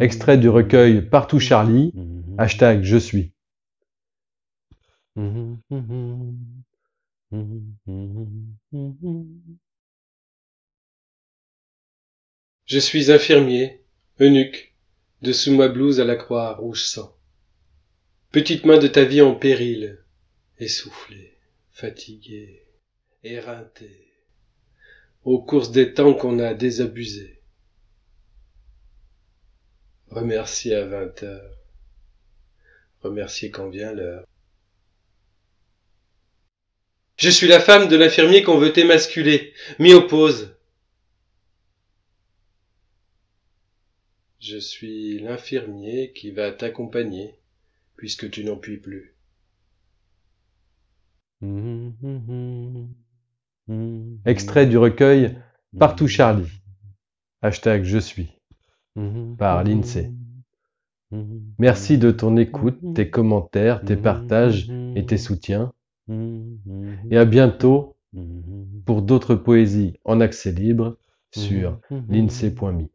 Extrait du recueil Partout Charlie, hashtag Je suis. Je suis infirmier, eunuque, dessous ma blouse à la croix rouge sang. Petite main de ta vie en péril, essoufflée, fatiguée, éreintée, aux courses des temps qu'on a désabusés. Remercier à vingt heures, remercier quand vient l'heure. Je suis la femme de l'infirmier qu'on veut émasculer, m'y oppose. Je suis l'infirmier qui va t'accompagner, puisque tu n'en puis plus. Extrait du recueil Partout Charlie, hashtag Je suis, par l'INSEE. Merci de ton écoute, tes commentaires, tes partages et tes soutiens. Et à bientôt pour d'autres poésies en accès libre sur l'INSEE.me.